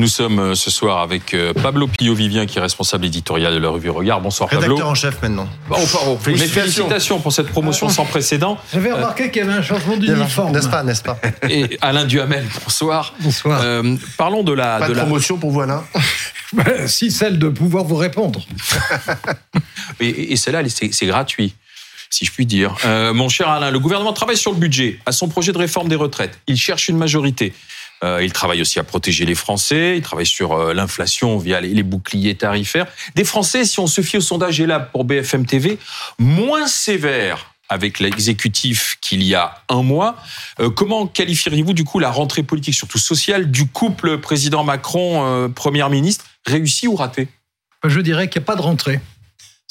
Nous sommes euh, ce soir avec euh, Pablo Pillot-Vivien, qui est responsable éditorial de la revue Regard. Bonsoir Pablo. Rédacteur en chef maintenant. Oh, pardon. Félicitations. félicitations pour cette promotion sans précédent. J'avais remarqué qu'il y avait un changement d'uniforme. N'est-ce pas, n'est-ce pas Et Alain Duhamel, bonsoir. Bonsoir. Euh, parlons de la... Pas de, de la... promotion pour vous, Alain Si, celle de pouvoir vous répondre. Et, et celle-là, c'est gratuit si je puis dire. Euh, mon cher Alain, le gouvernement travaille sur le budget, à son projet de réforme des retraites. Il cherche une majorité. Euh, il travaille aussi à protéger les Français. Il travaille sur euh, l'inflation via les, les, boucliers tarifaires. Des Français, si on se fie au sondage ELAB pour BFM TV, moins sévères avec l'exécutif qu'il y a un mois. Euh, comment qualifieriez-vous du coup la rentrée politique, surtout sociale, du couple président Macron-Première ministre, réussie ou ratée Je dirais qu'il n'y a pas de rentrée.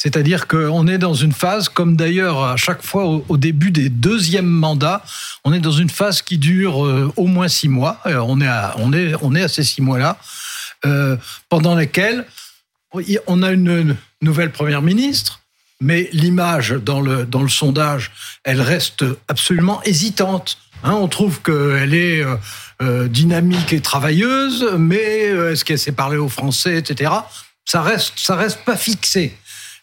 C'est-à-dire qu'on est dans une phase, comme d'ailleurs à chaque fois au, début des deuxièmes mandats, on est dans une phase qui dure euh, au moins six mois. Alors on, est à, ces six mois-là, euh, pendant lesquels on a une nouvelle première ministre, mais l'image dans le, sondage, elle reste absolument hésitante. Hein, on trouve qu'elle est euh, euh, dynamique et travailleuse, mais est-ce qu'elle sait parler aux Français, etc. Ça reste, ça reste pas fixé.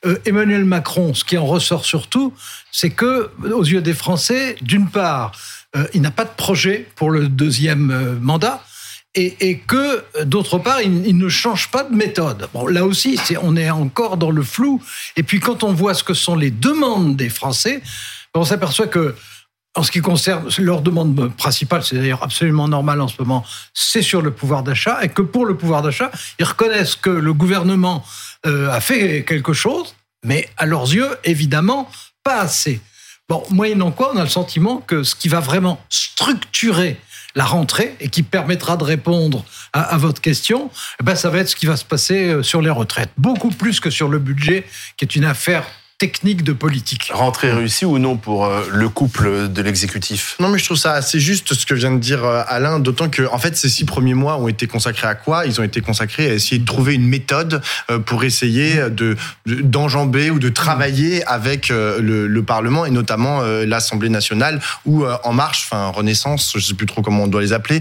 Euh, Emmanuel Macron, ce qui en ressort surtout, c'est que, aux yeux des Français, d'une part, euh, il n'a pas de projet pour le deuxième euh, mandat. Et, que, d'autre part, il, ne change pas de méthode. Là aussi, on est encore dans le flou. Et puis, quand on voit ce que sont les demandes des Français, on s'aperçoit que en ce qui concerne leur demande principale, c'est d'ailleurs absolument normal en ce moment, c'est sur le pouvoir d'achat, et que pour le pouvoir d'achat, ils reconnaissent que le gouvernement euh, a fait quelque chose, mais à leurs yeux, évidemment, pas assez. Bon, moyennant quoi, on a le sentiment que ce qui va vraiment structurer la rentrée et qui permettra de répondre à, votre question, eh ben, ça va être ce qui va se passer euh, sur les retraites. Beaucoup plus que sur le budget, qui est une affaire technique de politique. Rentrée réussie ou non pour euh, le couple de l'exécutif? Non, mais je trouve ça assez juste ce que vient de dire euh, Alain, d'autant que en fait ces six premiers mois ont été consacrés à quoi? Ils ont été consacrés à essayer de trouver une méthode euh, pour essayer de d'enjamber ou de travailler avec le, le Parlement et notamment l'Assemblée nationale où En Marche, enfin Renaissance, je sais plus trop comment on doit les appeler,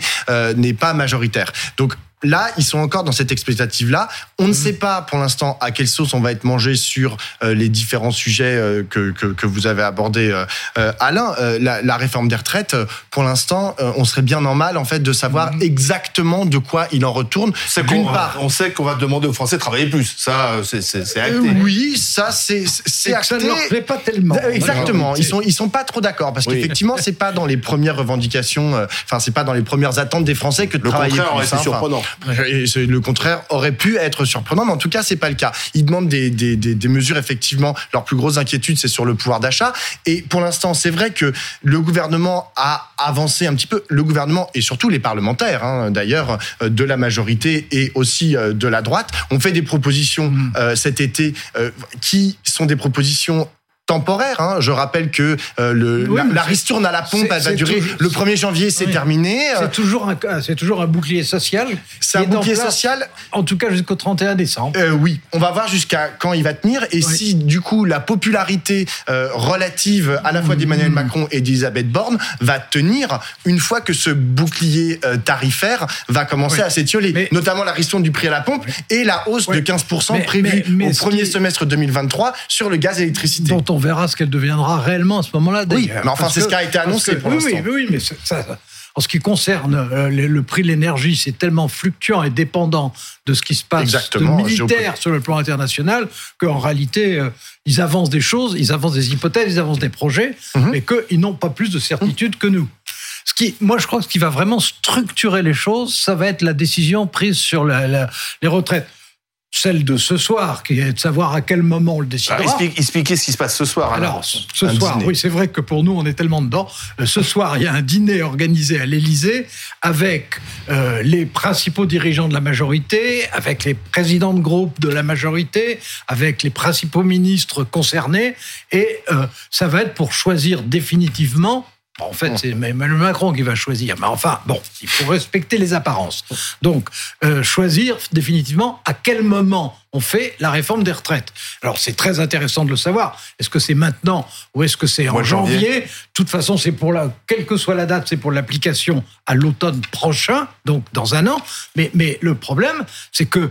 n'est pas majoritaire. Donc Là, ils sont encore dans cette expectative-là. On ne mmh. sait pas pour l'instant à quelle sauce on va être mangé sur euh, les différents sujets euh, que, que, que, vous avez abordés, euh, Alain. La, la, réforme des retraites, pour l'instant, on serait bien normal en fait de savoir mmh. exactement de quoi il en retourne. D'une part, on sait qu'on va demander aux Français de travailler plus. Ça, c'est acté. oui, ça c'est acté. Ça ne leur plaît pas tellement. Exactement. Ils sont ils sont pas trop d'accord parce oui. qu'effectivement c'est pas dans les premières revendications. Enfin c'est pas dans les premières attentes des Français que de le travailler plus. C'est surprenant. Le contraire aurait pu être surprenant, mais en tout cas, c'est pas le cas. Ils demandent des, des, des, des mesures, effectivement. Leur plus grosse inquiétude, c'est sur le pouvoir d'achat. Et pour l'instant, c'est vrai que le gouvernement a avancé un petit peu. Le gouvernement et surtout les parlementaires, hein, d'ailleurs, de la majorité et aussi de la droite, ont fait des propositions mmh. euh, cet été euh, qui sont des propositions temporaire. Hein. Je rappelle que euh, le, oui, la, la ristourne à la pompe, elle va durer le 1er janvier, c'est oui. terminé. C'est toujours, un, c'est toujours un bouclier social. C'est un bouclier social. En tout cas, jusqu'au 31 décembre. Euh, oui, on va voir jusqu'à quand il va tenir. Et oui. si, du coup, la popularité euh, relative à la fois d'Emmanuel mmh. Macron et d'Elisabeth Borne va tenir une fois que ce bouclier tarifaire va commencer à s'étioler. Notamment la ristourne du prix à la pompe et la hausse de 15% mais, prévue mais, au premier qui... semestre 2023 sur le gaz et l'électricité. Dont on verra ce qu'elle deviendra réellement à ce moment-là. Oui, mais enfin, c'est ce qui a été annoncé que, pour oui, l'instant. Oui, oui, mais ça, en ce qui concerne euh, le, le, prix de l'énergie, c'est tellement fluctuant et dépendant de ce qui se passe Exactement, de militaire sur le plan international qu'en réalité, euh, ils avancent des choses, ils avancent des hypothèses, ils avancent des projets, -hmm. mais qu'ils n'ont pas plus de certitude que nous. Ce qui, moi, je crois que ce qui va vraiment structurer les choses, ça va être la décision prise sur la, la, les retraites celle de ce soir, qui est de savoir à quel moment on le décidera. Alors, explique, expliquez ce qui se passe ce soir. Alors, alors ce soir, dîner. oui, c'est vrai que pour nous, on est tellement dedans. Euh, ce soir, il y a un dîner organisé à l'Élysée avec euh, les principaux dirigeants de la majorité, avec les présidents de groupe de la majorité, avec les principaux ministres concernés, et euh, ça va être pour choisir définitivement en fait, c'est Emmanuel Macron qui va choisir. Mais enfin, bon, il faut respecter les apparences. Donc, euh, choisir définitivement à quel moment on fait la réforme des retraites. Alors, c'est très intéressant de le savoir. Est-ce que c'est maintenant ou est-ce que c'est en janvier? De toute façon, c'est pour la, quelle que soit la date, c'est pour l'application à l'automne prochain, donc dans un an. Mais, mais le problème, c'est que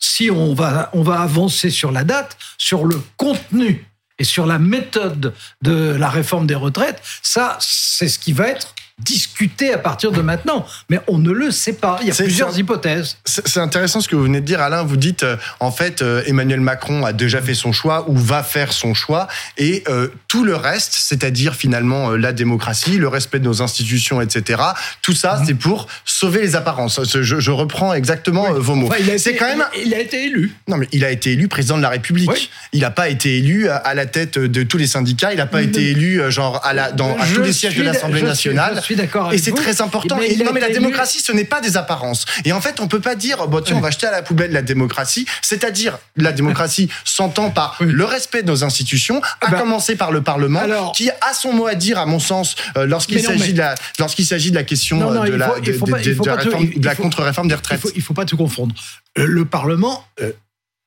si on va, on va avancer sur la date, sur le contenu et sur la méthode de la réforme des retraites, ça, c'est ce qui va être discuté à partir de maintenant. Mais on ne le sait pas. Il y a plusieurs hypothèses. C'est intéressant ce que vous venez de dire, Alain. Vous dites, euh, en fait, euh, Emmanuel Macron a déjà fait son choix ou va faire son choix, et euh, tout le reste, c'est-à-dire finalement la démocratie, le respect de nos institutions, etc. Tout ça, Mhm. c'est pour sauver les apparences. Je, je reprends exactement vos mots. Enfin, il a c'est été- quand même. il a été élu. Non, mais il a été élu président de la République. Oui. Il n'a pas été élu à- la tête de tous les syndicats. Il n'a pas été élu genre à, la, dans, à Je tous les sièges de l'Assemblée nationale. Je suis d'accord Et c'est très important. Mais Et il non, mais la démocratie, ce n'est pas des apparences. Et en fait, on peut pas dire, bon, tiens, on va jeter à la poubelle la démocratie. C'est-à-dire, la démocratie s'entend par Oui. le respect de nos institutions, à bah, commencer par le Parlement, alors- qui a son mot à dire, à mon sens, euh, lorsqu'il s'agit mais- de la, lorsqu'il s'agit de la question Non, non, de il la, il de- de- il de- il contre-réforme des Il retraites. faut, il faut pas tout confondre. Euh, Le Parlement, euh,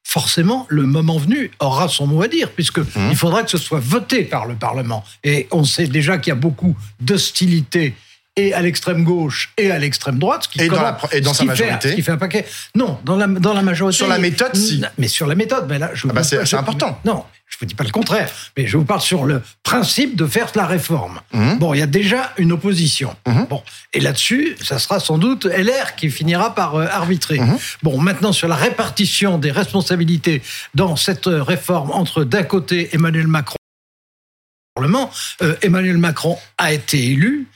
forcément, le moment venu, aura son mot à dire, puisque Mmh. il faudra que ce soit voté par le Parlement. Et on sait déjà qu'il y a beaucoup d'hostilité et à l'extrême gauche et à l'extrême droite, ce qui Et dans la- et dans sa fait- majorité. ce qui fait un paquet. Non, dans la, dans la majorité. Sur la méthode, si. Mais sur la méthode, mais là, je Ah bah, vous- c'est- important. Non, je vous dis pas le contraire, mais je vous parle sur le principe de faire la réforme. Mhm. Bon, il y a déjà une opposition. Mhm. Bon, et là-dessus, ça sera sans doute LR qui finira par euh, arbitrer. Mhm. Bon, maintenant sur la répartition des responsabilités dans cette euh, réforme entre d'un côté Emmanuel Macron et le Parlement, euh, Emmanuel Macron a été élu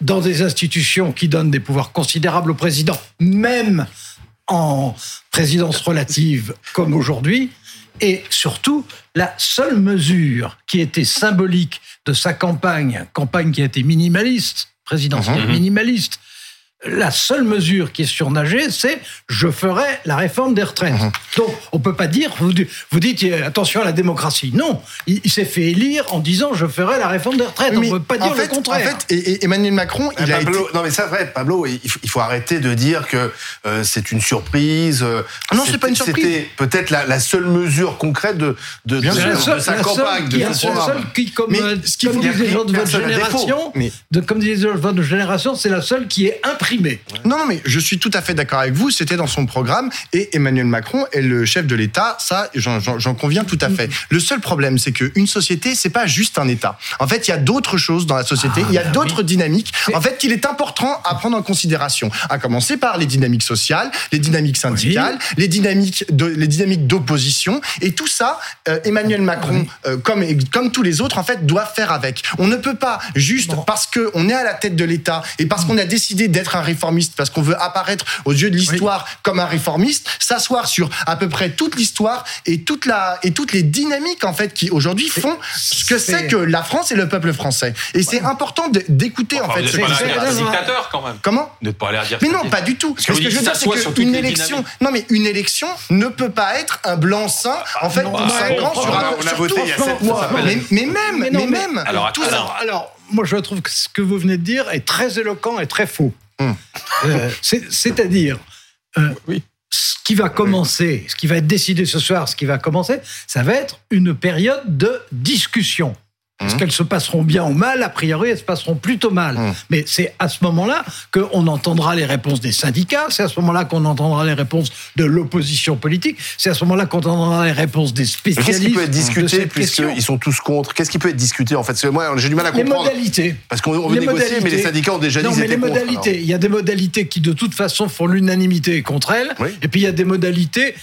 dans des institutions qui donnent des pouvoirs considérables au président, même en présidence relative comme aujourd'hui. Et surtout, la seule mesure qui était symbolique de sa campagne, campagne qui a été minimaliste, présidentielle Mhm. minimaliste, la seule mesure qui est surnagée, c'est je ferai la réforme des retraites. Mhm. Donc, on peut pas dire, vous, vous dites euh, attention à la démocratie. Non, il, il s'est fait élire en disant je ferai la réforme des retraites. Mais on peut pas dire fait, le contraire. En fait, et, et Emmanuel Macron, il a été. Pablo, Non mais c'est vrai, Pablo, il faut, il faut arrêter de dire que euh, c'est une surprise. euh, Ah non, c'est pas une c'était- surprise. C'était peut-être la, la seule mesure concrète de, de, de- sûr. de la seule, sa la seule campagne, qui, de son programme. seule qui, comme, Mais euh, ce qu'il comme faut disent les gens de votre génération, Mais- de, comme disent les gens de votre génération, c'est la seule qui est imprimée. Non, non, mais je suis tout à fait d'accord avec vous. C'était dans son programme et Emmanuel Macron est le chef de l'État. Ça, j'en- conviens tout à fait. Le seul problème, c'est qu'une société, c'est pas juste un État. En fait, il y a d'autres choses dans la société. il y a bah d'autres dynamiques. En fait, qu'il est important à prendre en considération. À commencer par les dynamiques sociales, les dynamiques syndicales, les dynamiques de, les dynamiques d'opposition et tout ça. euh, Emmanuel Macron, euh, comme comme tous les autres, en fait, doit faire avec. On ne peut pas juste Bon. parce que on est à la tête de l'État et parce qu'on a décidé d'être un réformiste, parce qu'on veut apparaître aux yeux de l'histoire comme un réformiste, s'asseoir sur à peu près toute l'histoire et toute la et toutes les dynamiques en fait qui aujourd'hui font ce que c'est que la France et le peuple français. Et c'est important d'écouter en Enfin, fait vous ce n'êtes pas qui allé se à passe. dire dictateur quand même. Comment n'êtes pas allé à dire mais non, pas du tout. Parce que Ce que je veux dire, c'est qu'une élection, non mais une élection ne peut pas être un blanc-seing en fait pour bah, ans sur on a- un. on a voté il y a Mais, même, Mais même. Alors, tout ça. Alors, moi, je trouve que ce que vous venez de dire est très éloquent et très faux. Hum. Euh, c'est- C'est-à-dire, euh, Oui. Ce qui va commencer, ce qui va être décidé ce soir, ce qui va commencer, ça va être une période de discussion. Est-ce Hum. qu'elles se passeront bien ou mal A priori, elles se passeront plutôt mal. Hum. Mais c'est à ce moment-là qu'on entendra les réponses des syndicats, c'est à ce moment-là qu'on entendra les réponses de l'opposition politique, c'est à ce moment-là qu'on entendra les réponses des spécialistes. Qu'est-ce qui peut être discuté puisqu'ils sont tous contre? Qu'est-ce qui peut être discuté en fait? Parce que moi j'ai du mal à Les comprendre. modalités. Parce qu'on on veut Les négocier, mais les modalités. syndicats ont déjà dit Non, mais les contre. modalités. Il y a des modalités qui, de toute façon, font l'unanimité contre elles. Oui. Et puis, il y a des modalités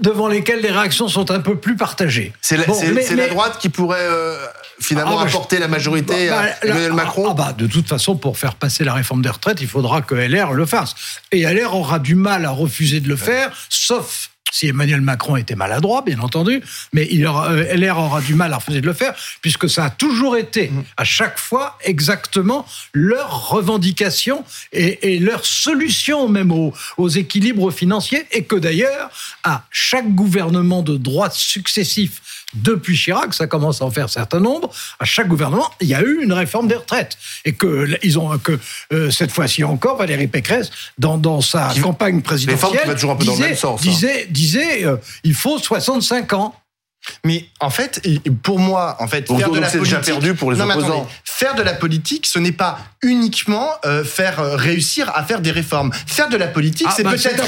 devant lesquelles les réactions sont un peu plus partagées. C'est la, Bon, mais- droite qui pourrait euh, finalement Ah, bah, je- apporter la majorité Bah, à là- Emmanuel Macron. Ah bah, de toute façon, pour faire passer la réforme des retraites, il faudra que LR le fasse. Et LR aura du mal à refuser de le faire, sauf si Emmanuel Macron était maladroit, bien entendu, mais il aura, euh, LR aura du mal à refuser de le faire, puisque ça a toujours été, Mm. à chaque fois, exactement leur revendication et, et leur solution même aux, aux équilibres financiers, et que d'ailleurs, à chaque gouvernement de droite successif depuis Chirac, ça commence à en faire un certain nombre, à chaque gouvernement, il y a eu une réforme des retraites. Et que, ils ont, que euh, cette fois-ci encore, Valérie Pécresse, dans, dans sa Qui- campagne présidentielle, va toujours un peu dans le disait, même sens, hein. disait, disait, euh, il faut 65 ans. Mais en fait, pour moi, en fait, faire de la déjà politique, perdu pour les non, mais opposants. attendez, faire de la politique, ce n'est pas uniquement euh, faire euh, réussir à faire des réformes. Faire de la politique, Ah, c'est bah, peut-être.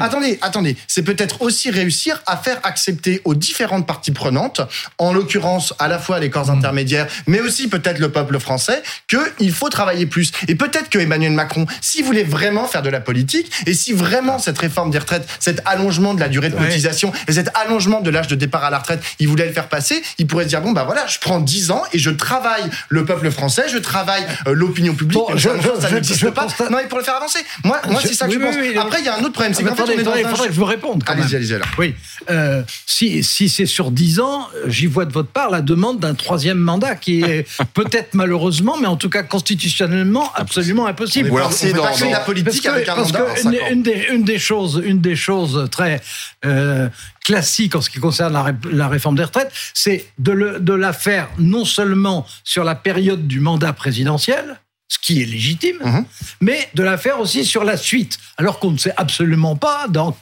Attendez, attendez, c'est peut-être aussi réussir à faire accepter aux différentes parties prenantes, en l'occurrence à la fois les corps intermédiaires, mais aussi peut-être le peuple français, que il faut travailler plus. Et peut-être que Emmanuel Macron, s'il voulait vraiment faire de la politique, et si vraiment cette réforme des retraites, cet allongement de la durée de Ouais. cotisation et cet allongement de l'âge de départ à la retraite, il voulait le faire passer, il pourrait se dire bon bah voilà, je prends 10 ans et je travaille le peuple français, je travaille euh, l'opinion publique. Bon, mais je- ça, je- ça je- n'existe pas. Non, il pour le faire avancer. Moi, c'est ça que oui, je pense. oui, oui. Après, il y a un autre problème, c'est Ah, qu'en fait, attendez, on est dans attendez, un faudrait que je vous réponde. Allez-y, allez-y alors. Oui, euh, si, si c'est sur 10 ans, j'y vois de votre part la demande d'un troisième mandat qui est peut-être malheureusement, mais en tout cas constitutionnellement absolument impossible. Ou alors peut dans- la politique avec un mandat. une, des, choses, une des choses très euh, classiques en ce qui concerne la, ré- la réforme des retraites, c'est de, le- de la faire non seulement sur la période du mandat présidentiel, ce qui est légitime, Mhm. mais de la faire aussi sur la suite, alors qu'on ne sait absolument pas dans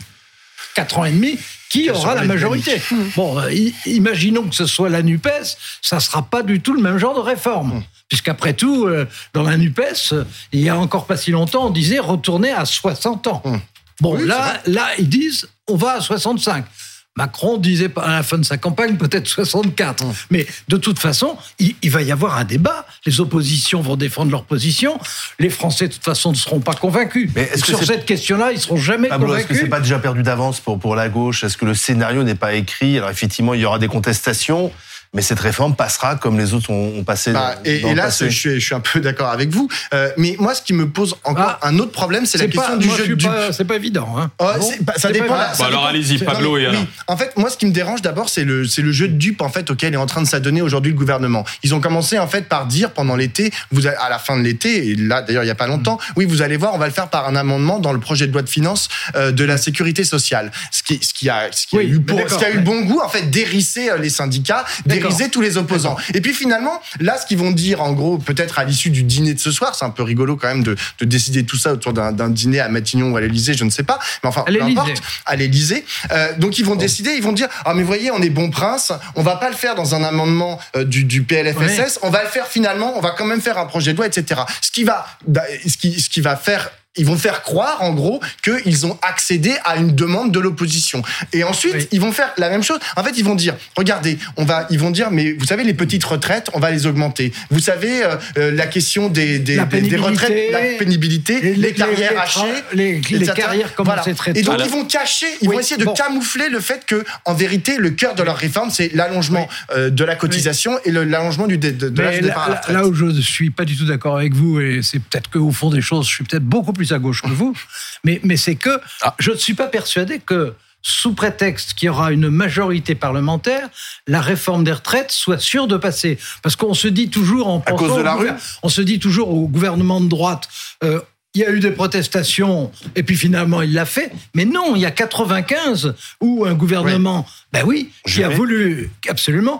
quatre ans et demi qui aura la majorité. Bon, euh, imaginons que ce soit la NUPES, ça sera pas du tout le même genre de réforme. Mmh. Puisqu'après tout, euh, dans la NUPES, euh, il y a encore pas si longtemps, on disait retourner à 60 ans. Bon, Oui, là, là, ils disent on va à 65. Macron disait à la fin de sa campagne peut-être 64. Mmh. Mais de toute façon, il, il va y avoir un débat. Les oppositions vont défendre leur position. Les Français, de toute façon, ne seront pas convaincus. Mais que Sur cette question-là, ils seront jamais Pablo, est-ce que convaincus. c'est pas déjà perdu d'avance pour, pour la gauche? Est-ce que le scénario n'est pas écrit? Alors effectivement, il y aura des contestations, mais cette réforme passera comme les autres ont, ont passé. Bah, dans- et, dans et le là, passé. je suis, je suis un peu d'accord avec vous. Euh, mais moi, ce qui me pose encore Ah. un autre problème, c'est la question pas, du moi, jeu du. C'est pas évident. Hein. Oh, Ah bon c'est pas- ça pas dépend. ça Bon, alors, dépend. allez-y, Pablo et Alain. oui. En fait, moi, ce qui me dérange d'abord, c'est le, c'est le jeu de dupe en fait auquel est en train de s'adonner aujourd'hui le gouvernement. Ils ont commencé en fait par dire pendant l'été, vous a- à la fin de l'été, et là d'ailleurs il y a pas longtemps, oui, vous allez voir, on va le faire par un amendement dans le projet de loi de finances euh, de la sécurité sociale. Ce qui, ce qui a, ce qui a eu mais pour, ce d'accord, qui a eu le mais- bon goût en fait d'hérisser euh, les syndicats. Tous les opposants. Et puis finalement, là, ce qu'ils vont dire, en gros, peut-être à l'issue du dîner de ce soir, c'est un peu rigolo quand même de, de décider tout ça autour d'un dîner à Matignon ou à l'Élysée, je ne sais pas, mais enfin, peu importe, à l'Élysée. Euh, donc ils vont décider, ils vont dire, ah mais voyez, on est bon prince, on va pas le faire dans un amendement euh, du, du PLFSS, on va le faire finalement, on va quand même faire un projet de loi, etc. Ce qui va, ce qui, ce qui va faire ils vont faire croire, en gros, qu'ils ont accédé à une demande de l'opposition. Et ensuite, Oui. ils vont faire la même chose. En fait, ils vont dire, regardez, on va, ils vont dire, mais vous savez, les petites retraites, on va les augmenter. Vous savez, euh, euh, la question des, des, La des- des retraites, la pénibilité, les, les- carrières les hachées, les- carrières, comment c'est traité. Et donc, Voilà. ils vont cacher, ils Oui, vont essayer de bon. camoufler le fait que, en vérité, le cœur de leur réforme, c'est l'allongement euh, de la cotisation et l'allongement du de, de l'âge de départ à la là, retraite. là où je ne suis pas du tout d'accord avec vous, et c'est peut-être qu'au fond des choses, je suis peut-être beaucoup plus à gauche que vous, mais, mais c'est que Ah. je ne suis pas persuadé que, sous prétexte qu'il y aura une majorité parlementaire, la réforme des retraites soit sûre de passer. Parce qu'on se dit toujours en À cause de la rue on se dit toujours au gouvernement de droite. euh, il y a eu des protestations et puis finalement il l'a fait. Mais non, il y a 95 où un gouvernement, ben oui, qui a voulu absolument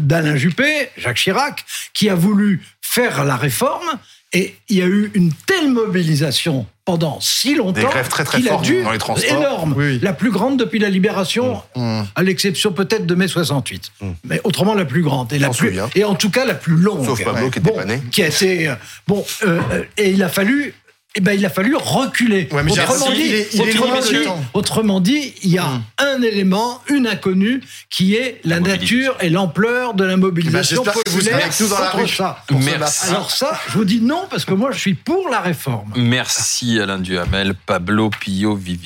d'Alain Juppé, Jacques Chirac, qui a voulu faire la réforme et il y a eu une telle mobilisation pendant si longtemps Des grèves très, très qu'il a fortes dû dans les transports. énorme, Oui, la plus grande depuis la libération, Mmh. à l'exception peut-être de mai 68, mais autrement la plus grande et la plus souviens. et en tout cas la plus longue. Sauf Pablo qui était Bon, pas né. qui a été euh, bon euh, euh, et il a fallu eh ben, il a fallu reculer. Ouais, mais j'ai autrement, dit, est- il est autrement, loin de dit, temps. autrement dit, il y a Mm. un élément, une inconnue, qui est la, mobilisation. nature et l'ampleur de la mobilisation que vous serez populaire avec nous dans la contre rue. ça. Merci. Alors ça, je vous dis non, parce que moi, je suis pour la réforme. Merci Alain Duhamel, Pablo Pillot, Vivien.